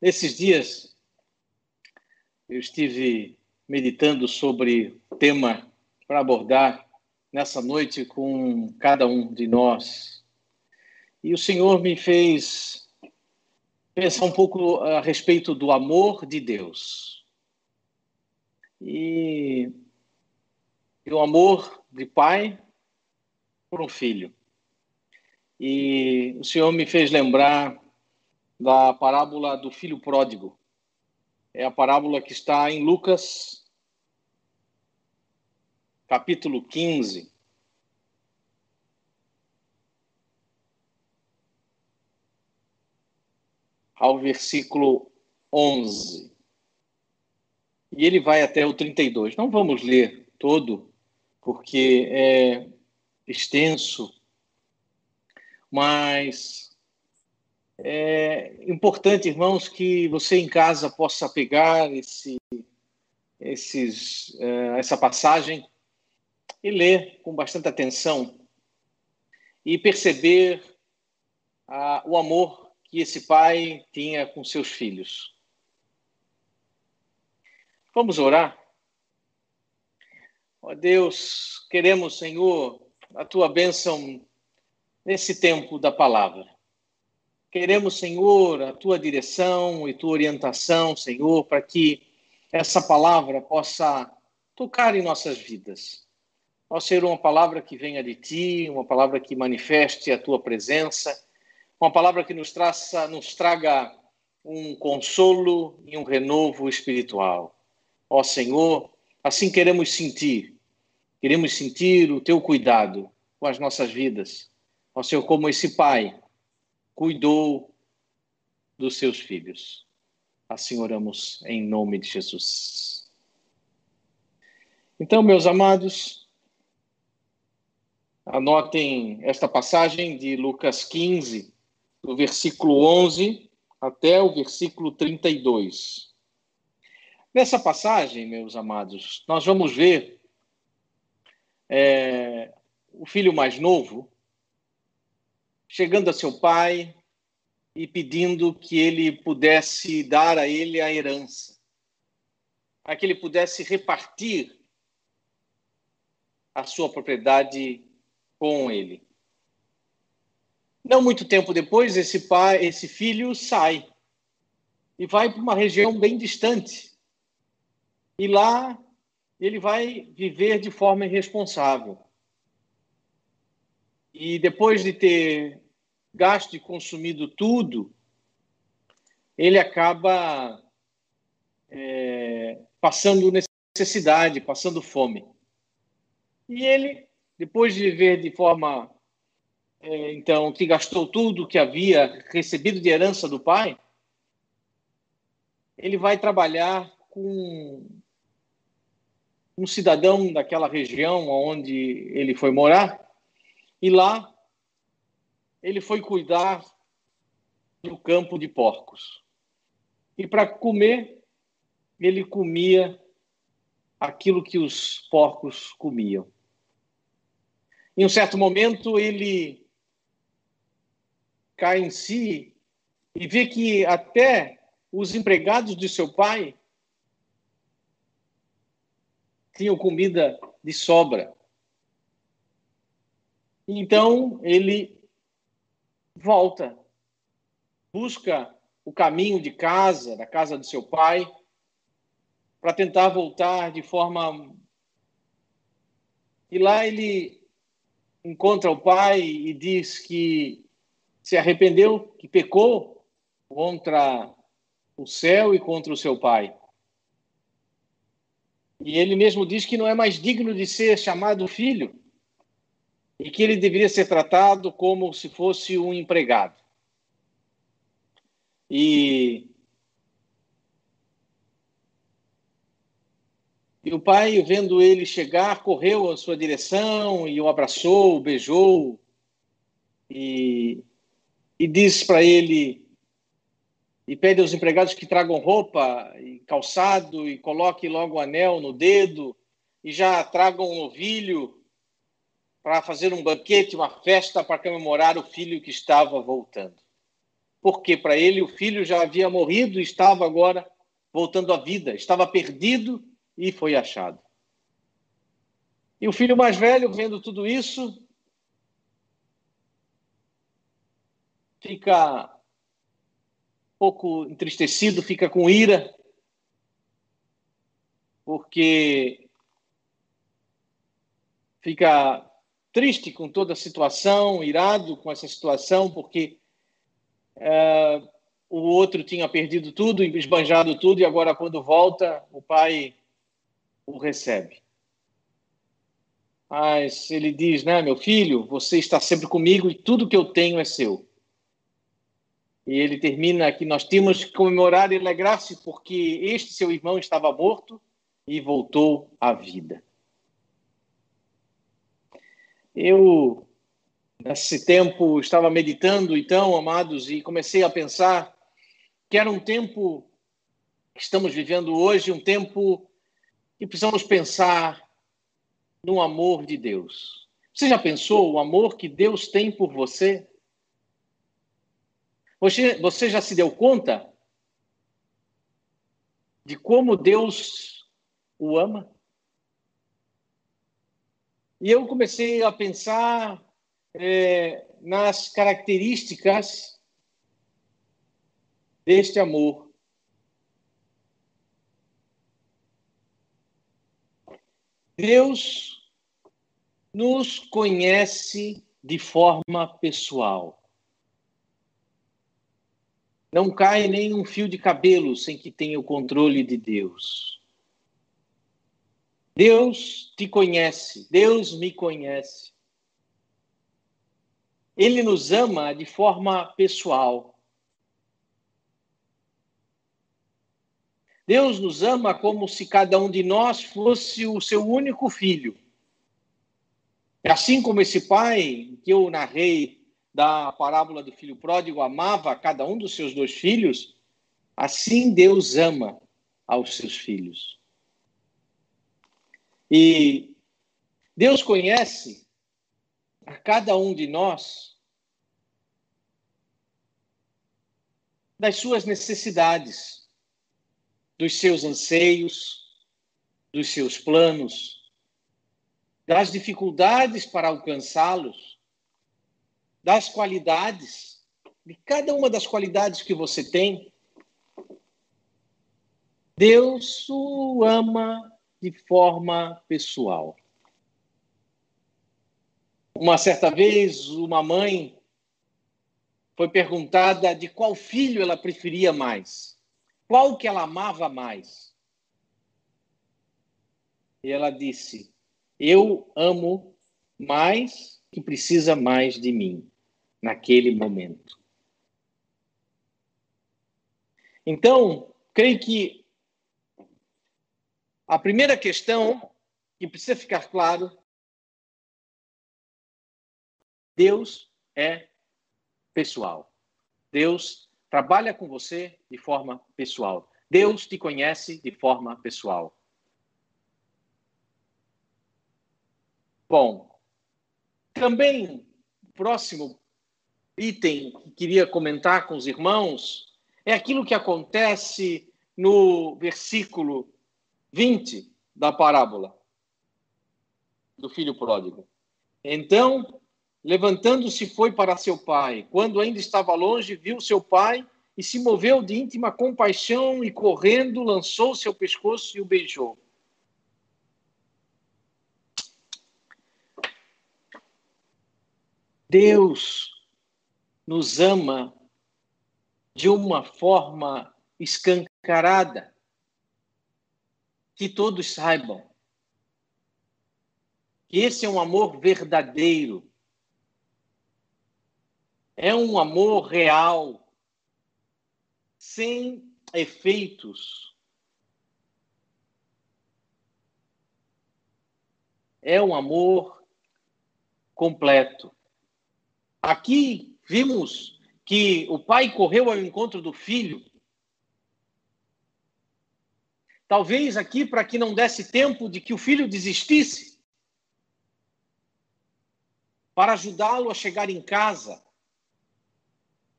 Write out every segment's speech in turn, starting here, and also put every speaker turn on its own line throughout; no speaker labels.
Nesses dias, eu estive meditando sobre o tema para abordar nessa noite com cada um de nós. E o Senhor me fez pensar um pouco a respeito do amor de Deus. E, e o amor de pai por um filho. E o Senhor me fez lembrar da parábola do filho pródigo. É a parábola que está em Lucas, capítulo 15. Ao versículo 11. E ele vai até o 32. Não vamos ler todo, porque é extenso, mas é importante, irmãos, que você em casa possa pegar esse, esses, uh, essa passagem e ler com bastante atenção e perceber uh, o amor que esse pai tinha com seus filhos. Vamos orar? Ó Deus, queremos, Senhor, a tua bênção nesse tempo da palavra. Queremos, Senhor, a tua direção e tua orientação, Senhor, para que essa palavra possa tocar em nossas vidas. Possa ser uma palavra que venha de ti, uma palavra que manifeste a tua presença, uma palavra que nos, traça, nos traga um consolo e um renovo espiritual. Ó Senhor, assim queremos sentir, queremos sentir o teu cuidado com as nossas vidas. Ó Senhor, como esse pai cuidou dos seus filhos. Assim oramos em nome de Jesus. Então, meus amados, anotem esta passagem de Lucas 15, do versículo 11 até o versículo 32. Nessa passagem, meus amados, nós vamos ver é, o filho mais novo chegando a seu pai e pedindo que ele pudesse dar a ele a herança, para que ele pudesse repartir a sua propriedade com ele. Não muito tempo depois, esse pai, esse filho sai e vai para uma região bem distante. E lá ele vai viver de forma irresponsável. E depois de ter gasto e consumido tudo, ele acaba é, passando necessidade, passando fome. E ele, depois de viver de forma, é, então, que gastou tudo que havia recebido de herança do pai, ele vai trabalhar com um cidadão daquela região onde ele foi morar, e lá ele foi cuidar do campo de porcos. E para comer, ele comia aquilo que os porcos comiam. Em um certo momento, ele cai em si e vê que até os empregados de seu pai tinham comida de sobra. Então ele volta, busca o caminho de casa, da casa do seu pai, para tentar voltar de forma. E lá ele encontra o pai e diz que se arrependeu, que pecou contra o céu e contra o seu pai. E ele mesmo diz que não é mais digno de ser chamado filho e que ele deveria ser tratado como se fosse um empregado. E, e o pai, vendo ele chegar, correu à sua direção e o abraçou, o beijou e, e disse para ele e pede aos empregados que tragam roupa e calçado e coloque logo o anel no dedo e já tragam um novilho para fazer um banquete, uma festa para comemorar o filho que estava voltando. porque para ele o filho já havia morrido e estava agora voltando à vida, estava perdido e foi achado. E o filho mais velho, vendo tudo isso, fica um pouco entristecido, fica com ira, porque fica triste com toda a situação, irado com essa situação, porque é, o outro tinha perdido tudo, esbanjado tudo, e agora, quando volta, o pai o recebe. Mas ele diz, né, meu filho, você está sempre comigo e tudo que eu tenho é seu. E ele termina que nós temos que comemorar e alegrar-se porque este seu irmão estava morto e voltou à vida. Eu, nesse tempo, estava meditando, então, amados, e comecei a pensar que era um tempo que estamos vivendo hoje, um tempo que precisamos pensar no amor de Deus. Você já pensou o amor que Deus tem por você? Você, você já se deu conta de como Deus o ama? E eu comecei a pensar é, nas características deste amor. Deus nos conhece de forma pessoal. Não cai nem um fio de cabelo sem que tenha o controle de Deus. Deus te conhece, Deus me conhece. Ele nos ama de forma pessoal. Deus nos ama como se cada um de nós fosse o seu único filho. Assim como esse pai que eu narrei da parábola do filho pródigo amava cada um dos seus dois filhos, assim Deus ama aos seus filhos. E Deus conhece a cada um de nós das suas necessidades dos seus anseios, dos seus planos, das dificuldades para alcançá-los, das qualidades, de cada uma das qualidades que você tem. Deus o ama de forma pessoal. Uma certa vez, uma mãe foi perguntada de qual filho ela preferia mais qual que ela amava mais? E ela disse: Eu amo mais que precisa mais de mim naquele momento. Então, creio que a primeira questão que precisa ficar claro: Deus é pessoal. Deus trabalha com você de forma pessoal. Deus te conhece de forma pessoal. Bom, também próximo item que queria comentar com os irmãos é aquilo que acontece no versículo 20 da parábola do filho pródigo. Então, Levantando-se, foi para seu pai. Quando ainda estava longe, viu seu pai e se moveu de íntima compaixão e, correndo, lançou seu pescoço e o beijou. Deus nos ama de uma forma escancarada, que todos saibam que esse é um amor verdadeiro, é um amor real, sem efeitos. É um amor completo. Aqui vimos que o pai correu ao encontro do filho. Talvez aqui para que não desse tempo de que o filho desistisse, para ajudá-lo a chegar em casa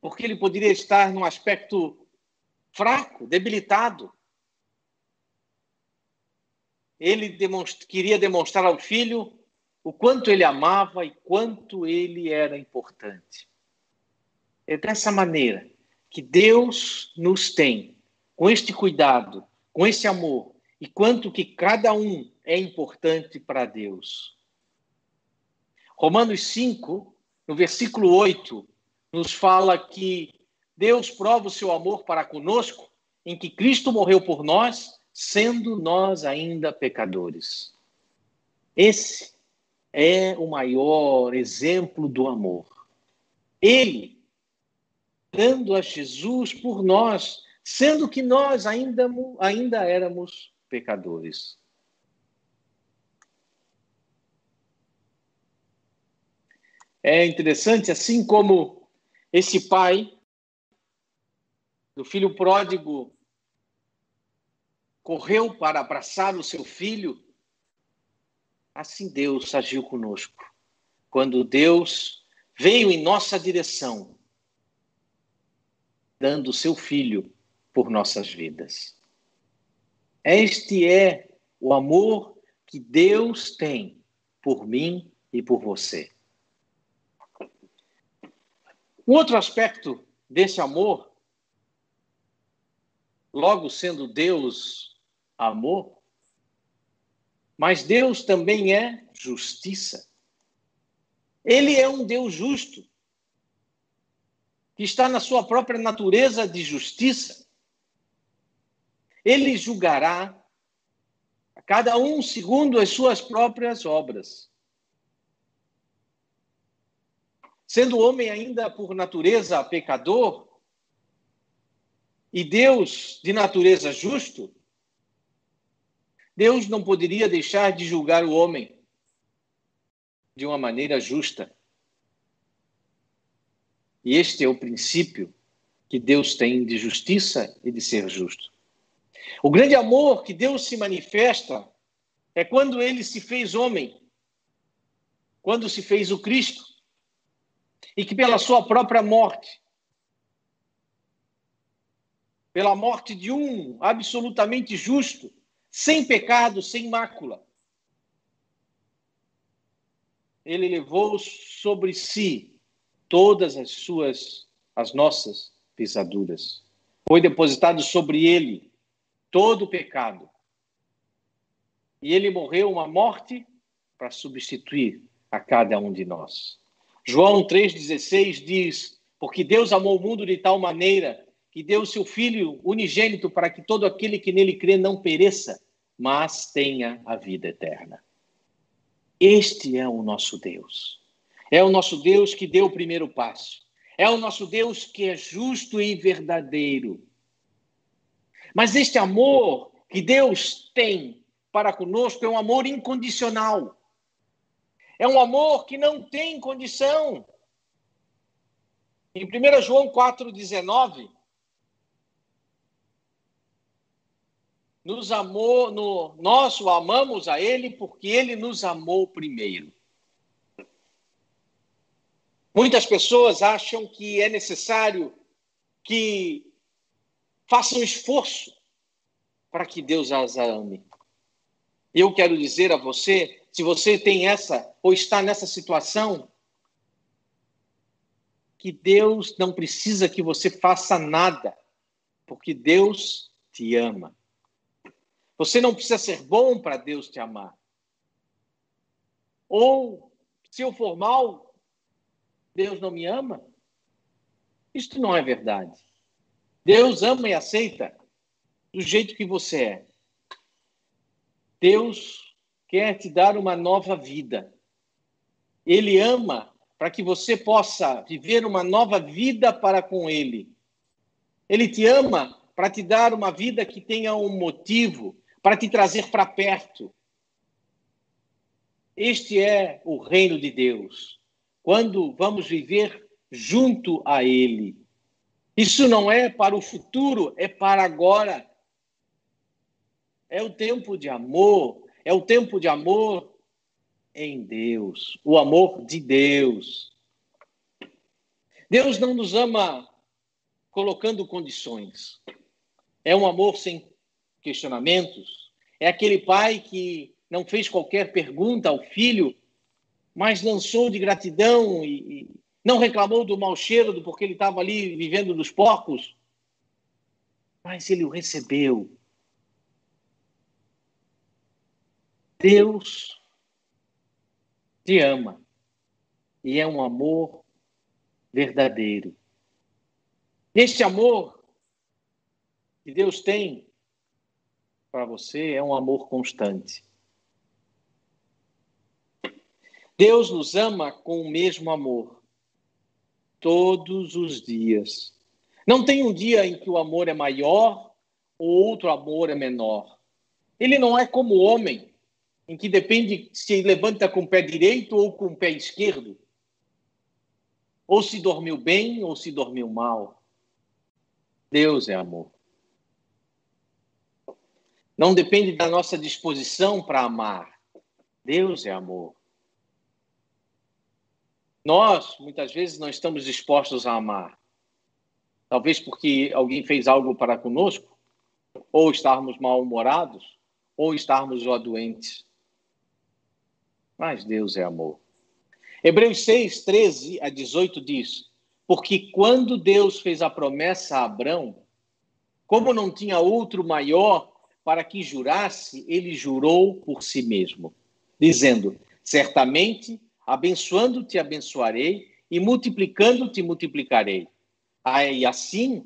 porque ele poderia estar num aspecto fraco, debilitado. Ele demonstra, queria demonstrar ao filho o quanto ele amava e quanto ele era importante. É dessa maneira que Deus nos tem, com este cuidado, com esse amor, e quanto que cada um é importante para Deus. Romanos 5, no versículo 8, nos fala que Deus prova o seu amor para conosco em que Cristo morreu por nós, sendo nós ainda pecadores. Esse é o maior exemplo do amor. Ele dando a Jesus por nós, sendo que nós ainda, ainda éramos pecadores. É interessante, assim como esse pai do filho pródigo correu para abraçar o seu filho, assim Deus agiu conosco. Quando Deus veio em nossa direção, dando o seu filho por nossas vidas. Este é o amor que Deus tem por mim e por você. Um outro aspecto desse amor, logo sendo Deus amor, mas Deus também é justiça. Ele é um Deus justo, que está na sua própria natureza de justiça. Ele julgará a cada um segundo as suas próprias obras. Sendo homem ainda por natureza pecador, e Deus de natureza justo, Deus não poderia deixar de julgar o homem de uma maneira justa. E este é o princípio que Deus tem de justiça e de ser justo. O grande amor que Deus se manifesta é quando ele se fez homem, quando se fez o Cristo e que pela sua própria morte, pela morte de um absolutamente justo, sem pecado, sem mácula, ele levou sobre si todas as suas, as nossas pisaduras. Foi depositado sobre ele todo o pecado. E ele morreu uma morte para substituir a cada um de nós. João 3,16 diz: Porque Deus amou o mundo de tal maneira que deu seu Filho unigênito para que todo aquele que nele crê não pereça, mas tenha a vida eterna. Este é o nosso Deus. É o nosso Deus que deu o primeiro passo. É o nosso Deus que é justo e verdadeiro. Mas este amor que Deus tem para conosco é um amor incondicional. É um amor que não tem condição. Em 1 João 4,19, nos amou, no, nós o amamos a Ele porque Ele nos amou primeiro. Muitas pessoas acham que é necessário que façam esforço para que Deus as ame. Eu quero dizer a você se você tem essa ou está nessa situação, que Deus não precisa que você faça nada, porque Deus te ama. Você não precisa ser bom para Deus te amar. Ou, se eu for mal, Deus não me ama? Isto não é verdade. Deus ama e aceita do jeito que você é. Deus quer te dar uma nova vida. Ele ama para que você possa viver uma nova vida para com Ele. Ele te ama para te dar uma vida que tenha um motivo, para te trazer para perto. Este é o reino de Deus. Quando vamos viver junto a Ele. Isso não é para o futuro, é para agora. É o tempo de amor, é o tempo de amor em Deus, o amor de Deus. Deus não nos ama colocando condições. É um amor sem questionamentos. É aquele pai que não fez qualquer pergunta ao filho, mas lançou de gratidão e, não reclamou do mau cheiro do porque ele estava ali vivendo dos porcos, mas ele o recebeu. Deus te ama e é um amor verdadeiro. Este amor que Deus tem para você é um amor constante. Deus nos ama com o mesmo amor todos os dias. Não tem um dia em que o amor é maior ou outro amor é menor. Ele não é como o homem, em que depende se levanta com o pé direito ou com o pé esquerdo. Ou se dormiu bem ou se dormiu mal. Deus é amor. Não depende da nossa disposição para amar. Deus é amor. Nós, muitas vezes, não estamos dispostos a amar. Talvez porque alguém fez algo para conosco, ou estarmos mal-humorados, ou estarmos já doentes. Mas Deus é amor. Hebreus 6, 13 a 18 diz: Porque quando Deus fez a promessa a Abrão, como não tinha outro maior para que jurasse, ele jurou por si mesmo, dizendo: Certamente Abençoando-te, abençoarei, e multiplicando-te, multiplicarei. Aí, assim,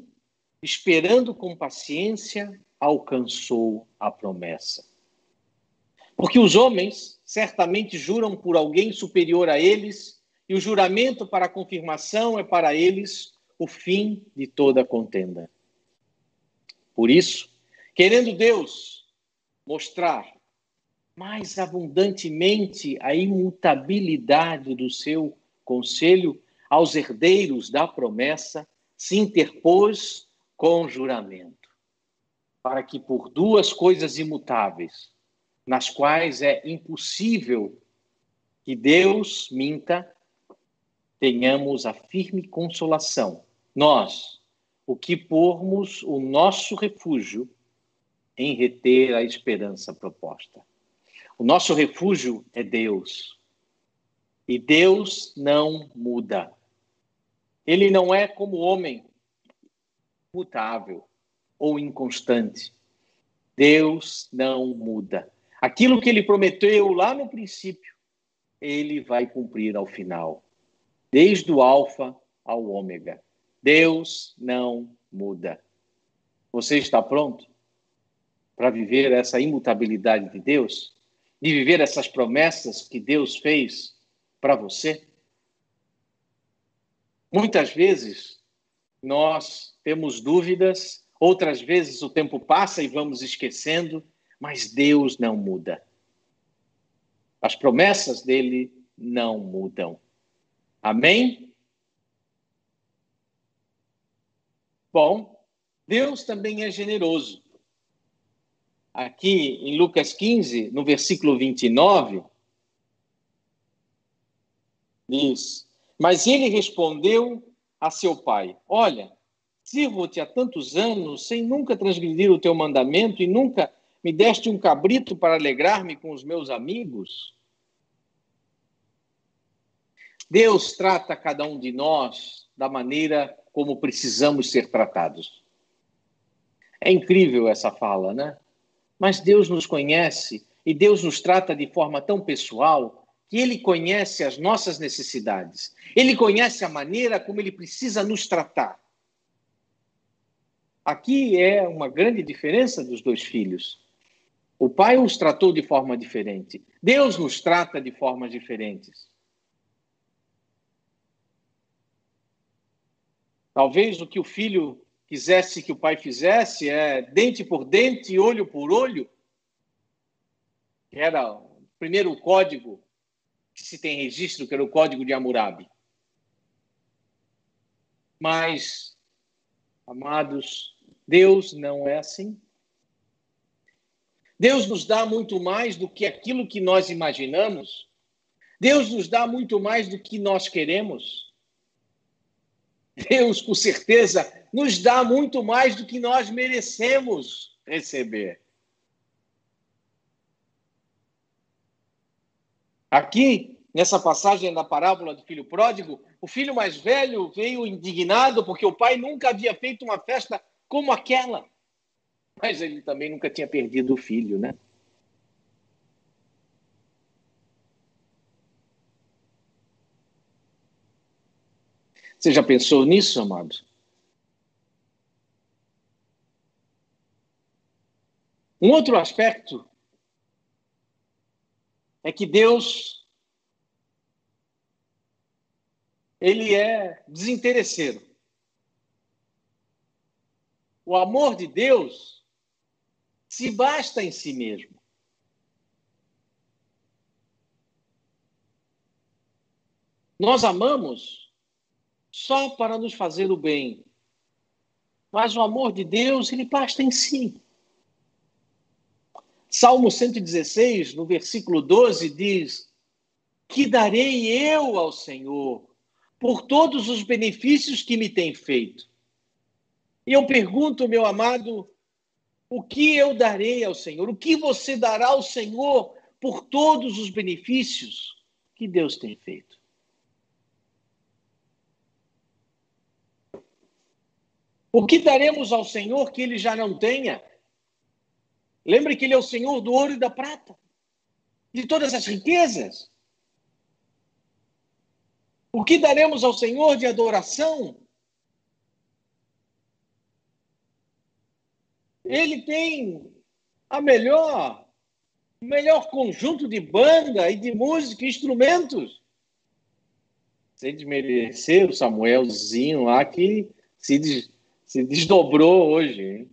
esperando com paciência, alcançou a promessa. Porque os homens certamente juram por alguém superior a eles, e o juramento para a confirmação é para eles o fim de toda contenda. Por isso, querendo Deus mostrar mais abundantemente a imutabilidade do seu conselho aos herdeiros da promessa, se interpôs com juramento, para que por duas coisas imutáveis, nas quais é impossível que Deus minta, tenhamos a firme consolação. Nós, o que pormos o nosso refúgio em reter a esperança proposta. O nosso refúgio é Deus. E Deus não muda. Ele não é como o homem, mutável ou inconstante. Deus não muda. Aquilo que ele prometeu lá no princípio, ele vai cumprir ao final. Desde o Alfa ao Ômega. Deus não muda. Você está pronto para viver essa imutabilidade de Deus? De viver essas promessas que Deus fez para você? Muitas vezes nós temos dúvidas, outras vezes o tempo passa e vamos esquecendo, mas Deus não muda. As promessas dele não mudam. Amém? Bom, Deus também é generoso aqui em Lucas 15, no versículo 29, diz: Mas ele respondeu a seu pai: Olha, sirvo-te há tantos anos sem nunca transgredir o teu mandamento e nunca me deste um cabrito para alegrar-me com os meus amigos. Deus trata cada um de nós da maneira como precisamos ser tratados. É incrível essa fala, né? Mas Deus nos conhece e Deus nos trata de forma tão pessoal que Ele conhece as nossas necessidades. Ele conhece a maneira como Ele precisa nos tratar. Aqui é uma grande diferença dos dois filhos. O pai os tratou de forma diferente. Deus nos trata de formas diferentes. Talvez o que o filho quisesse que o pai fizesse é dente por dente, olho por olho, que era o primeiro código que se tem registro, que era o código de Hammurabi. Mas, amados, Deus não é assim. Deus nos dá muito mais do que aquilo que nós imaginamos. Deus nos dá muito mais do que nós queremos. Deus, com certeza, nos dá muito mais do que nós merecemos receber. Aqui, nessa passagem da parábola do filho pródigo, o filho mais velho veio indignado porque o pai nunca havia feito uma festa como aquela. Mas ele também nunca tinha perdido o filho, né? Você já pensou nisso, amado? Um outro aspecto é que Deus ele é desinteresseiro. O amor de Deus se basta em si mesmo. Nós amamos só para nos fazer o bem. Mas o amor de Deus, ele basta em si. Salmo 116, no versículo 12, diz: Que darei eu ao Senhor por todos os benefícios que me tem feito? E eu pergunto, meu amado, o que eu darei ao Senhor? O que você dará ao Senhor por todos os benefícios que Deus tem feito? O que daremos ao Senhor que ele já não tenha? Lembre que ele é o Senhor do ouro e da prata, de todas as riquezas. O que daremos ao Senhor de adoração? Ele tem a melhor, o melhor conjunto de banda e de música e instrumentos. Sem desmerecer o Samuelzinho lá que se se desdobrou hoje.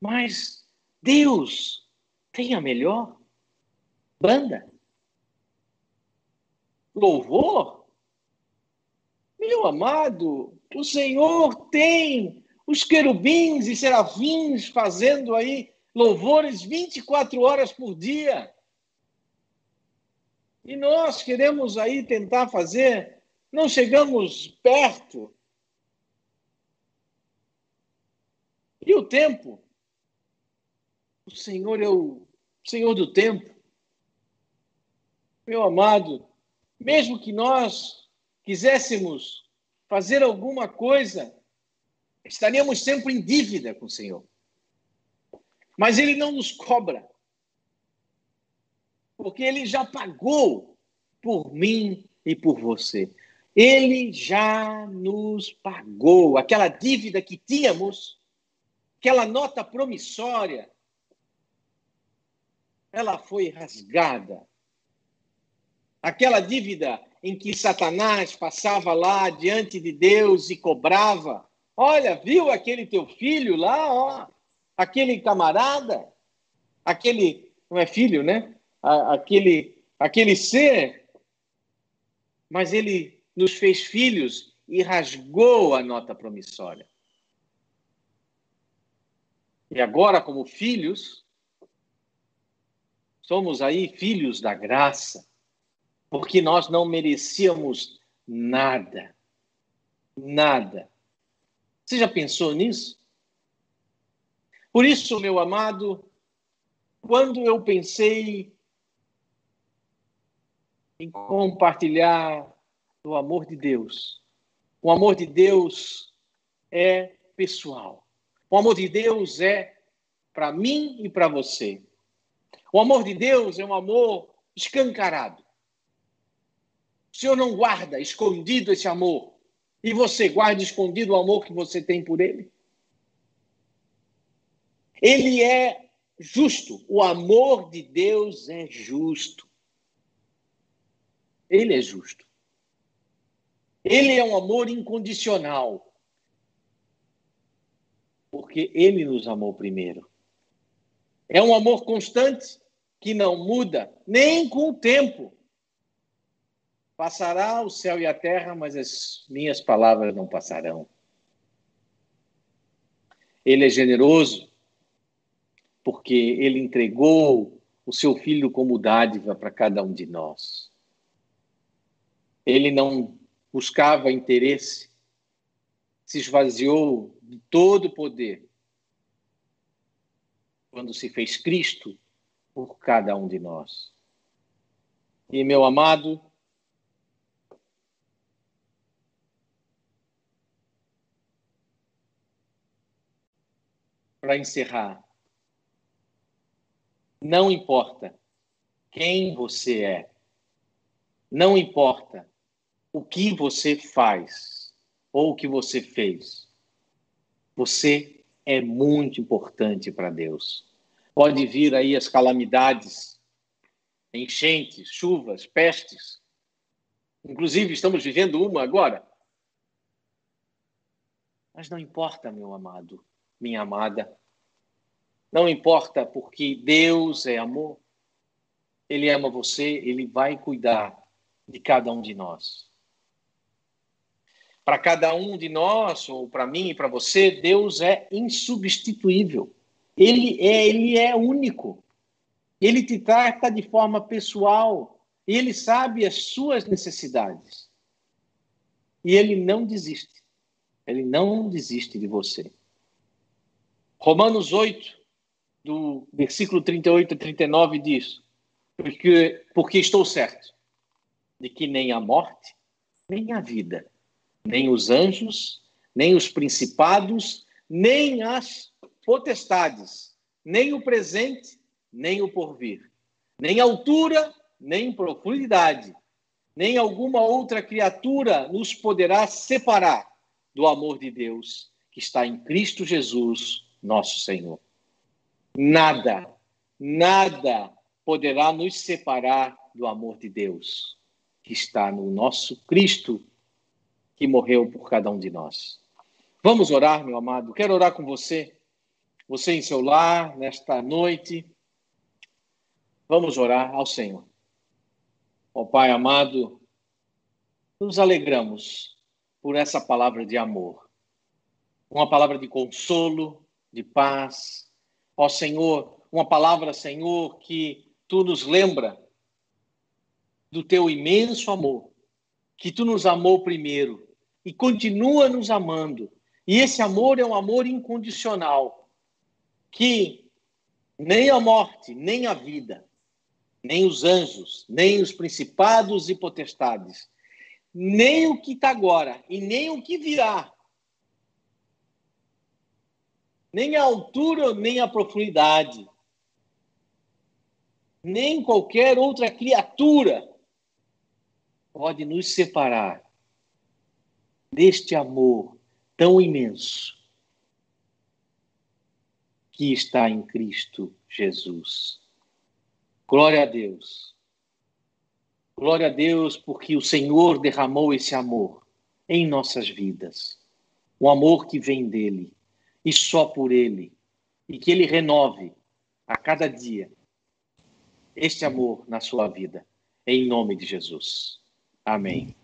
Mas Deus tem a melhor banda. Louvor? Meu amado, o Senhor tem os querubins e serafins fazendo aí louvores 24 horas por dia. E nós queremos aí tentar fazer não chegamos perto. E o tempo? O Senhor é o Senhor do tempo. Meu amado, mesmo que nós quiséssemos fazer alguma coisa, estaríamos sempre em dívida com o Senhor. Mas Ele não nos cobra, porque Ele já pagou por mim e por você. Ele já nos pagou aquela dívida que tínhamos, aquela nota promissória. Ela foi rasgada. Aquela dívida em que Satanás passava lá diante de Deus e cobrava. Olha, viu aquele teu filho lá, ó, aquele camarada, aquele não é filho, né? Aquele aquele ser, mas ele nos fez filhos e rasgou a nota promissória. E agora, como filhos, somos aí filhos da graça, porque nós não merecíamos nada. Nada. Você já pensou nisso? Por isso, meu amado, quando eu pensei em compartilhar do amor de Deus. O amor de Deus é pessoal. O amor de Deus é para mim e para você. O amor de Deus é um amor escancarado. O Senhor não guarda escondido esse amor. E você guarda escondido o amor que você tem por Ele? Ele é justo. O amor de Deus é justo. Ele é justo. Ele é um amor incondicional. Porque ele nos amou primeiro. É um amor constante que não muda nem com o tempo. Passará o céu e a terra, mas as minhas palavras não passarão. Ele é generoso porque ele entregou o seu filho como dádiva para cada um de nós. Ele não buscava interesse, se esvaziou de todo o poder quando se fez Cristo por cada um de nós. E, meu amado, para encerrar, não importa quem você é, não importa o que você faz ou o que você fez, você é muito importante para Deus. Pode vir aí as calamidades, enchentes, chuvas, pestes. Inclusive, estamos vivendo uma agora. Mas não importa, meu amado, minha amada. Não importa, porque Deus é amor. Ele ama você, ele vai cuidar de cada um de nós. Para cada um de nós, ou para mim e para você, Deus é insubstituível. Ele é, ele é único. Ele te trata de forma pessoal. Ele sabe as suas necessidades. E ele não desiste. Ele não desiste de você. Romanos 8, do versículo 38 a 39 diz: porque, porque estou certo de que nem a morte, nem a vida, nem os anjos, nem os principados, nem as potestades, nem o presente, nem o porvir, nem altura, nem profundidade, nem alguma outra criatura nos poderá separar do amor de Deus que está em Cristo Jesus, nosso Senhor. Nada, nada poderá nos separar do amor de Deus que está no nosso Cristo que morreu por cada um de nós. Vamos orar, meu amado. Quero orar com você, você em seu lar, nesta noite. Vamos orar ao Senhor. Ó oh, Pai amado, nos alegramos por essa palavra de amor, uma palavra de consolo, de paz. Ó oh, Senhor, uma palavra, Senhor, que tu nos lembra do teu imenso amor, que tu nos amou primeiro e continua nos amando. E esse amor é um amor incondicional, que nem a morte, nem a vida, nem os anjos, nem os principados e potestades, nem o que está agora e nem o que virá, nem a altura, nem a profundidade, nem qualquer outra criatura pode nos separar deste amor tão imenso que está em Cristo Jesus. Glória a Deus. Glória a Deus, porque o Senhor derramou esse amor em nossas vidas. O amor que vem dele e só por ele. E que ele renove a cada dia este amor na sua vida. Em nome de Jesus. Amém.